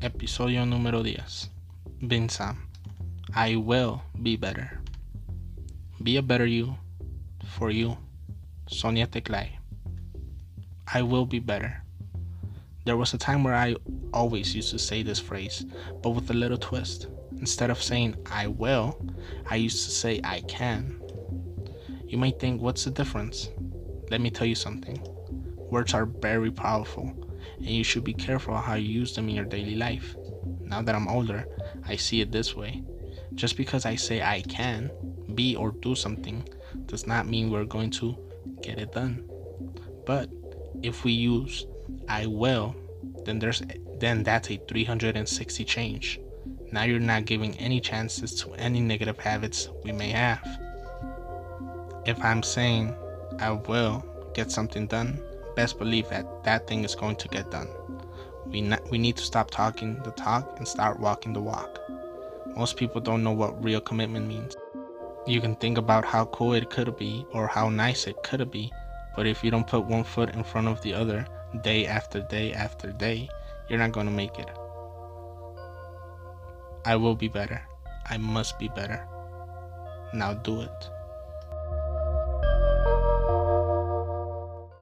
Episodio número 10. Bin Sam. I will be better. Be a better you for you. Sonia Teclay. I will be better. There was a time where I always used to say this phrase, but with a little twist. Instead of saying I will, I used to say I can. You might think, what's the difference? Let me tell you something. Words are very powerful, and you should be careful how you use them in your daily life. Now that I'm older, I see it this way. Just because I say I can be or do something does not mean we're going to get it done. But if we use I will, then there's then that's a 360 change. Now you're not giving any chances to any negative habits we may have. If I'm saying I will get something done, best believe that that thing is going to get done. We, not, we need to stop talking the talk and start walking the walk. Most people don't know what real commitment means. You can think about how cool it could be or how nice it could be, but if you don't put one foot in front of the other day after day after day, you're not going to make it. I will be better. I must be better. Now do it.